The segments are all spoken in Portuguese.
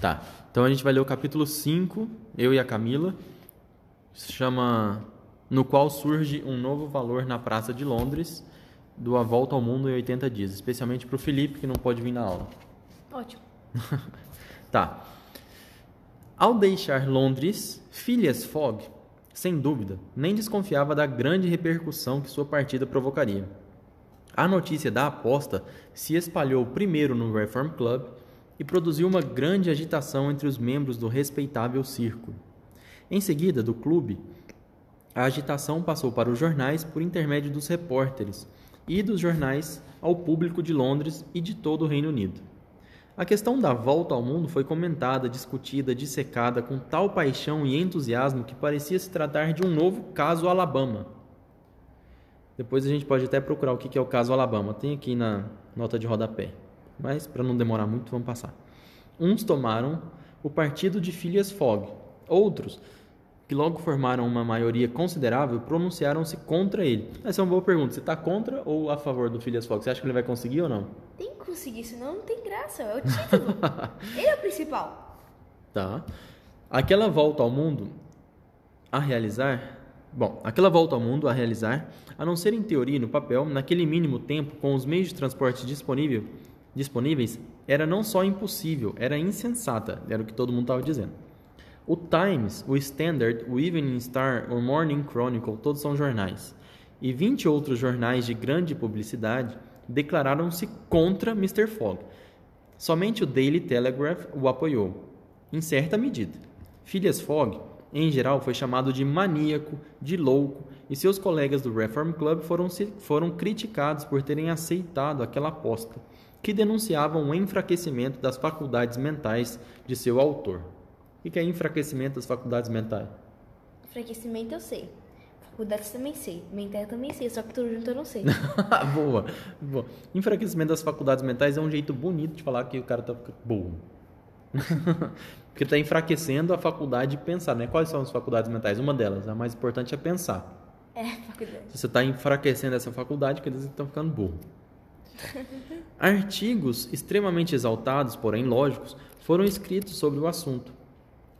Tá. Então a gente vai ler o capítulo 5, eu e a Camila. Se chama No qual surge um novo valor na Praça de Londres, do A Volta ao Mundo em 80 dias, especialmente para o Felipe que não pode vir na aula. Ótimo. Tá. Ao deixar Londres, Phileas Fogg, sem dúvida, nem desconfiava da grande repercussão que sua partida provocaria. A notícia da aposta se espalhou primeiro no Reform Club e produziu uma grande agitação entre os membros do respeitável círculo. Em seguida, do clube, a agitação passou para os jornais por intermédio dos repórteres e dos jornais ao público de Londres e de todo o Reino Unido. A questão da volta ao mundo foi comentada, discutida, dissecada com tal paixão e entusiasmo que parecia se tratar de um novo caso Alabama. Depois a gente pode até procurar o que é o caso Alabama. Tem aqui na nota de rodapé. Mas, para não demorar muito, vamos passar. Uns tomaram o partido de Phileas Fogg. Outros, que logo formaram uma maioria considerável, pronunciaram-se contra ele. Essa é uma boa pergunta. Você está contra ou a favor do Phileas Fogg? Você acha que ele vai conseguir ou não? Tem que conseguir, senão não tem graça. É o título. Ele é o principal. Tá. Aquela volta ao mundo a realizar. Bom, aquela volta ao mundo a realizar, a não ser em teoria e no papel, naquele mínimo tempo, com os meios de transporte disponível, disponíveis, era não só impossível, era insensata, era o que todo mundo estava dizendo. O Times, o Standard, o Evening Star, o Morning Chronicle, todos são jornais, e 20 outros jornais de grande publicidade declararam-se contra Mr. Fogg. Somente o Daily Telegraph o apoiou, em certa medida. Phileas Fogg, em geral, foi chamado de maníaco, de louco, e seus colegas do Reform Club foram, foram criticados por terem aceitado aquela aposta, que denunciava um enfraquecimento das faculdades mentais de seu autor. O que é enfraquecimento das faculdades mentais? Enfraquecimento eu sei. Faculdades também sei. Mental eu também sei, só que tudo junto eu não sei. boa, boa. Enfraquecimento das faculdades mentais é um jeito bonito de falar que o cara tá burro. Porque está enfraquecendo a faculdade de pensar, né? Quais são as faculdades mentais? Uma delas, a mais importante é pensar. É, faculdade. Se você está enfraquecendo essa faculdade, quer dizer que estão ficando burro. Artigos extremamente exaltados, porém lógicos, foram escritos sobre o assunto.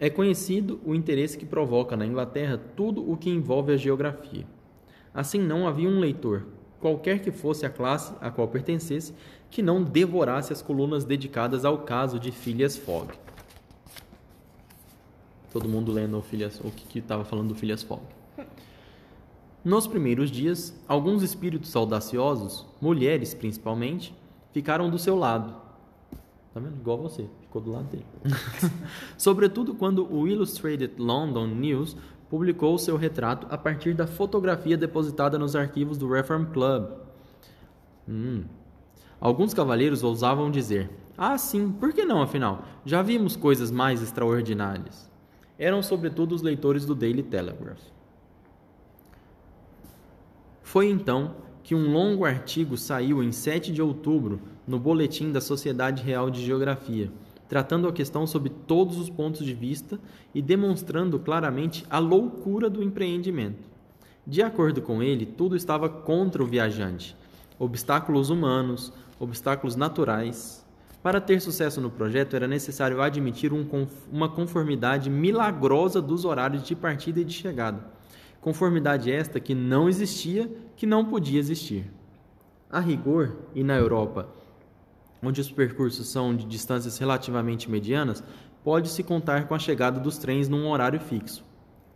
É conhecido o interesse que provoca na Inglaterra tudo o que envolve a geografia. Assim, não havia um leitor, qualquer que fosse a classe a qual pertencesse, que não devorasse as colunas dedicadas ao caso de Phileas Fogg. Todo mundo lendo o, Phileas, o que estava falando do Phileas Fogg. Nos primeiros dias, alguns espíritos audaciosos, mulheres principalmente, ficaram do seu lado. Tá vendo? Igual você, ficou do lado dele. Sobretudo quando o Illustrated London News publicou seu retrato a partir da fotografia depositada nos arquivos do Reform Club. Hum. Alguns cavalheiros ousavam dizer: Ah, sim, por que não, afinal? Já vimos coisas mais extraordinárias. Eram, sobretudo, os leitores do Daily Telegraph. Foi então que um longo artigo saiu em 7 de outubro no Boletim da Sociedade Real de Geografia, tratando a questão sob todos os pontos de vista e demonstrando claramente a loucura do empreendimento. De acordo com ele, tudo estava contra o viajante: obstáculos humanos, obstáculos naturais. Para ter sucesso no projeto, era necessário admitir um, uma conformidade milagrosa dos horários de partida e de chegada. Conformidade esta que não existia, que não podia existir. A rigor, e na Europa, onde os percursos são de distâncias relativamente medianas, pode-se contar com a chegada dos trens num horário fixo.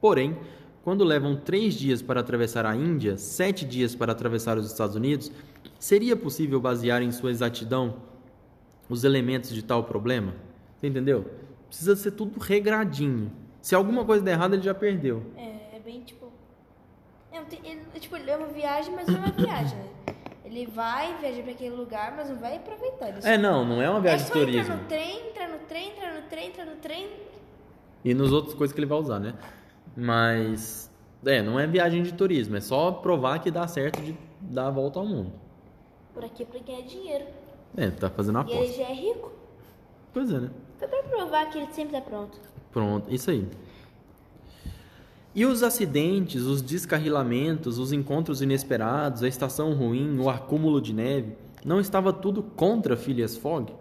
Porém, quando levam três dias para atravessar a Índia, sete dias para atravessar os Estados Unidos, seria possível basear em sua exatidão os elementos de tal problema? Você entendeu? Precisa ser tudo regradinho. Se alguma coisa der errado, ele já perdeu. É, é bem tipo. É, ele, tipo, ele é uma viagem, mas não é uma viagem, né? Ele vai, viaja para aquele lugar, mas não vai aproveitar. Ele é, não, não é uma viagem é de turismo. Entra no trem, entra no trem, entra no trem, entra no trem. E nos outras coisas que ele vai usar, né? Mas. É, não é viagem de turismo, é só provar que dá certo de dar a volta ao mundo. Por aqui é pra ganhar dinheiro. É, tá fazendo uma aposta. E ele já é rico. Pois é, né? Foi pra provar que ele sempre tá pronto. Pronto, isso aí. E os acidentes, os descarrilamentos, os encontros inesperados, a estação ruim, o acúmulo de neve, não estava tudo contra Phileas Fogg?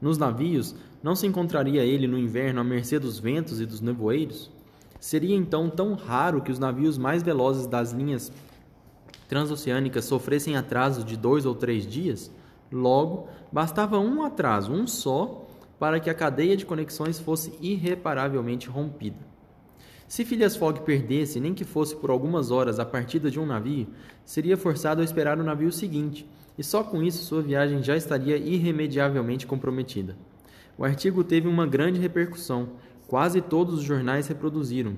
Nos navios, não se encontraria ele no inverno à mercê dos ventos e dos nevoeiros? Seria então tão raro que os navios mais velozes das linhas transoceânicas sofressem atraso de dois ou três dias? Logo, bastava um atraso, um só, para que a cadeia de conexões fosse irreparavelmente rompida. Se Phileas Fogg perdesse, nem que fosse por algumas horas, a partida de um navio, seria forçado a esperar o navio seguinte, e só com isso sua viagem já estaria irremediavelmente comprometida. O artigo teve uma grande repercussão, quase todos os jornais reproduziram,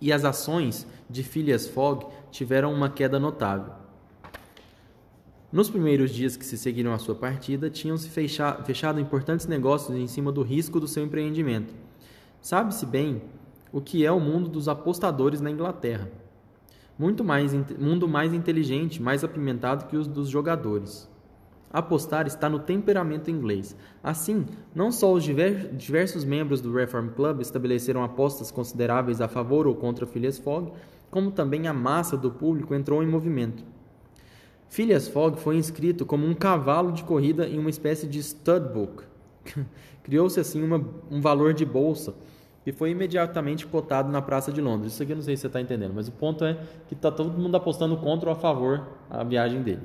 e as ações de Phileas Fogg tiveram uma queda notável. Nos primeiros dias que se seguiram à sua partida, tinham-se fechado importantes negócios em cima do risco do seu empreendimento. Sabe-se bem o que é o mundo dos apostadores na Inglaterra. Muito mais, mundo mais inteligente, mais apimentado que os dos jogadores. Apostar está no temperamento inglês. Assim, não só os diversos membros do Reform Club estabeleceram apostas consideráveis a favor ou contra Phileas Fogg, como também a massa do público entrou em movimento. Phileas Fogg foi inscrito como um cavalo de corrida em uma espécie de studbook. Criou-se assim uma, um valor de bolsa e foi imediatamente cotado na Praça de Londres. Isso aqui eu não sei se você está entendendo, mas o ponto é que está todo mundo apostando contra ou a favor a viagem dele.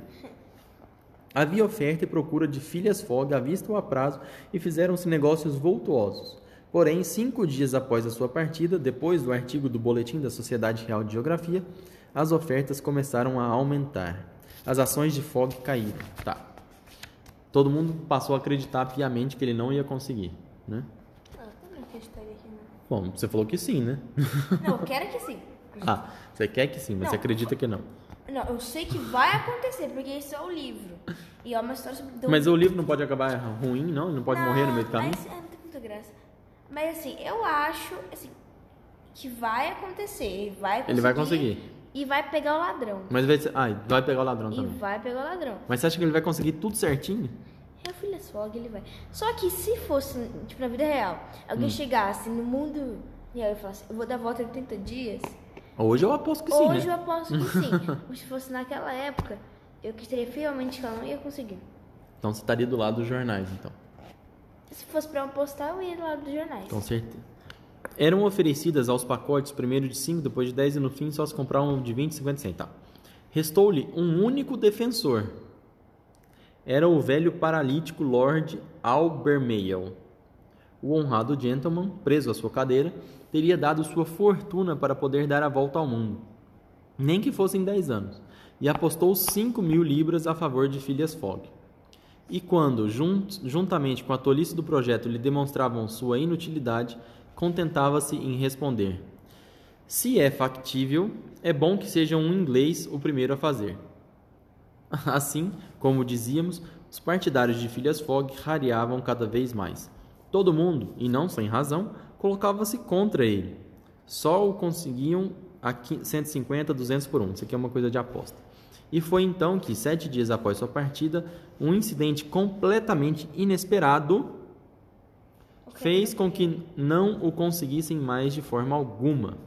Havia oferta e procura de filhas Fogg à vista ou a prazo e fizeram-se negócios voltuosos. Porém, cinco dias após a sua partida, depois do artigo do Boletim da Sociedade Real de Geografia, as ofertas começaram a aumentar. As ações de Fogg caíram. Tá. Todo mundo passou a acreditar piamente que ele não ia conseguir, né? Bom, você falou que sim, né? Não, eu quero que sim. ah, você quer que sim, mas não, você acredita que não. Não, eu sei que vai acontecer, porque isso é o livro. E é uma história sobre... Mas o livro não pode acabar ruim, não? Ele não pode não, morrer no meio do caminho? Mas, é, não tem muita graça. Mas assim, eu acho assim, que vai acontecer. Vai Ele vai conseguir. E vai pegar o ladrão. Mas vai, ser, ah, vai pegar o ladrão e também. E vai pegar o ladrão. Mas você acha que ele vai conseguir tudo certinho? É o Phileas Fogg, ele vai. Só que se fosse, tipo, na vida real, alguém hum. chegasse no mundo e aí eu falo assim, eu vou dar a volta em 80 dias. Hoje eu aposto que sim. Hoje né? eu aposto que sim. Mas se fosse naquela época, eu queria fielmente que ela não ia conseguir. Então você estaria do lado dos jornais, então. Se fosse para apostar, eu ia do lado dos jornais. Com certeza. Eram oferecidas aos pacotes primeiro de 5, depois de 10 e no fim só se compravam de 20 e 50 centavos. Restou-lhe um único defensor. Era o velho paralítico Lord Albermale. O honrado gentleman, preso à sua cadeira, teria dado sua fortuna para poder dar a volta ao mundo, nem que fossem dez anos, e apostou cinco mil libras a favor de Phileas Fogg. E quando, junt, juntamente com a tolice do projeto, lhe demonstravam sua inutilidade, contentava-se em responder: Se é factível, é bom que seja um inglês o primeiro a fazer. Assim, como dizíamos, os partidários de Phileas Fogg rareavam cada vez mais. Todo mundo, e não sem razão, colocava-se contra ele. Só o conseguiam a 150, 200 por um. Isso aqui é uma coisa de aposta. E foi então que, sete dias após sua partida, um incidente completamente inesperado fez com que não o conseguissem mais de forma alguma.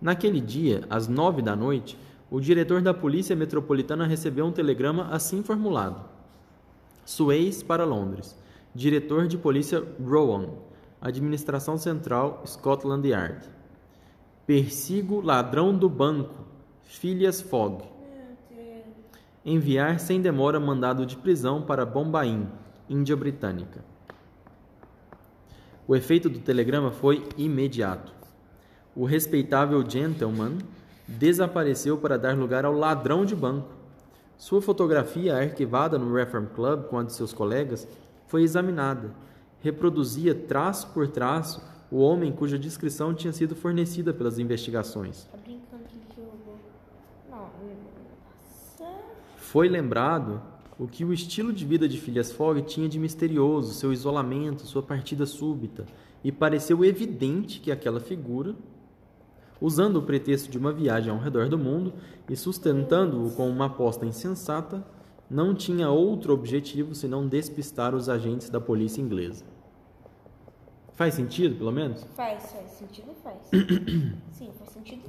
Naquele dia, às nove da noite, o diretor da Polícia Metropolitana recebeu um telegrama assim formulado: Suez para Londres. Diretor de Polícia Rowan Administração Central, Scotland Yard. Persigo ladrão do banco, Phileas Fogg. Enviar sem demora mandado de prisão para Bombaim, Índia Britânica. O efeito do telegrama foi imediato. O respeitável gentleman desapareceu para dar lugar ao ladrão de banco. Sua fotografia, arquivada no Reform Club com a de seus colegas, foi examinada reproduzia traço por traço o homem cuja descrição tinha sido fornecida pelas investigações. Tá brincando que roubou. Não, nossa. Foi lembrado o que o estilo de vida de Phileas Fogg tinha de misterioso, seu isolamento, sua partida súbita, e pareceu evidente que aquela figura, usando o pretexto de uma viagem ao redor do mundo e sustentando-o com uma aposta insensata, não tinha outro objetivo senão despistar os agentes da polícia inglesa. Faz sentido, pelo menos? Faz, faz sentido, faz. Sim, faz sentido.